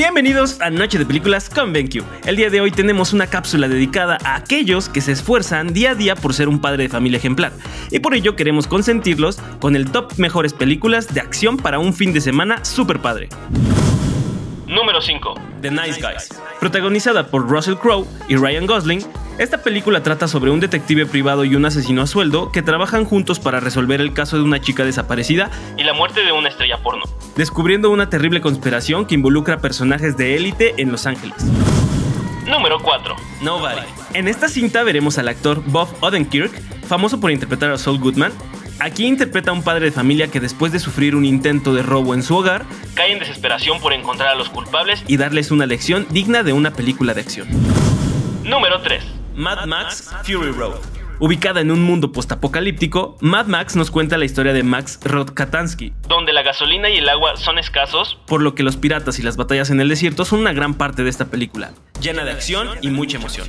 Bienvenidos a Noche de Películas con BenQ. El día de hoy tenemos una cápsula dedicada a aquellos que se esfuerzan día a día por ser un padre de familia ejemplar. Y por ello queremos consentirlos con el top mejores películas de acción para un fin de semana super padre. Número 5. The Nice Guys. Protagonizada por Russell Crowe y Ryan Gosling, esta película trata sobre un detective privado y un asesino a sueldo que trabajan juntos para resolver el caso de una chica desaparecida y la muerte de una estrella porno, descubriendo una terrible conspiración que involucra personajes de élite en Los Ángeles. Número 4. Nobody. En esta cinta veremos al actor Bob Odenkirk, famoso por interpretar a Saul Goodman, Aquí interpreta a un padre de familia que después de sufrir un intento de robo en su hogar, cae en desesperación por encontrar a los culpables y darles una lección digna de una película de acción. Número 3. Mad Max Fury Road. Ubicada en un mundo postapocalíptico, Mad Max nos cuenta la historia de Max Rodkatansky, donde la gasolina y el agua son escasos, por lo que los piratas y las batallas en el desierto son una gran parte de esta película, llena de acción y mucha emoción.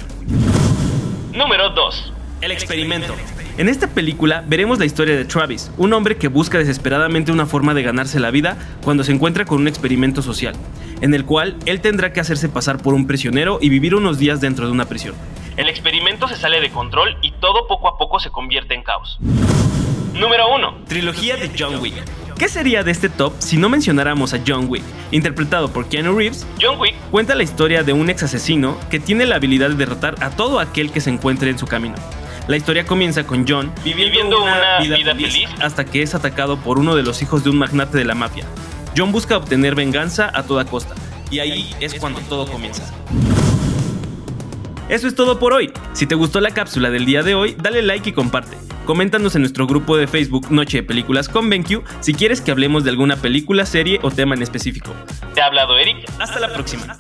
Número 2. El experimento. En esta película veremos la historia de Travis, un hombre que busca desesperadamente una forma de ganarse la vida cuando se encuentra con un experimento social, en el cual él tendrá que hacerse pasar por un prisionero y vivir unos días dentro de una prisión. El experimento se sale de control y todo poco a poco se convierte en caos. Número 1. Trilogía de John Wick. ¿Qué sería de este top si no mencionáramos a John Wick? Interpretado por Keanu Reeves, John Wick cuenta la historia de un ex asesino que tiene la habilidad de derrotar a todo aquel que se encuentre en su camino. La historia comienza con John viviendo, una, vida, feliz hasta que es atacado por uno de los hijos de un magnate de la mafia. John busca obtener venganza a toda costa, y ahí es cuando todo comienza. Eso es todo por hoy. Si te gustó la cápsula del día de hoy, dale like y comparte. Coméntanos en nuestro grupo de Facebook Noche de Películas con BenQ si quieres que hablemos de alguna película, serie o tema en específico. Te ha hablado Eric. Hasta la próxima.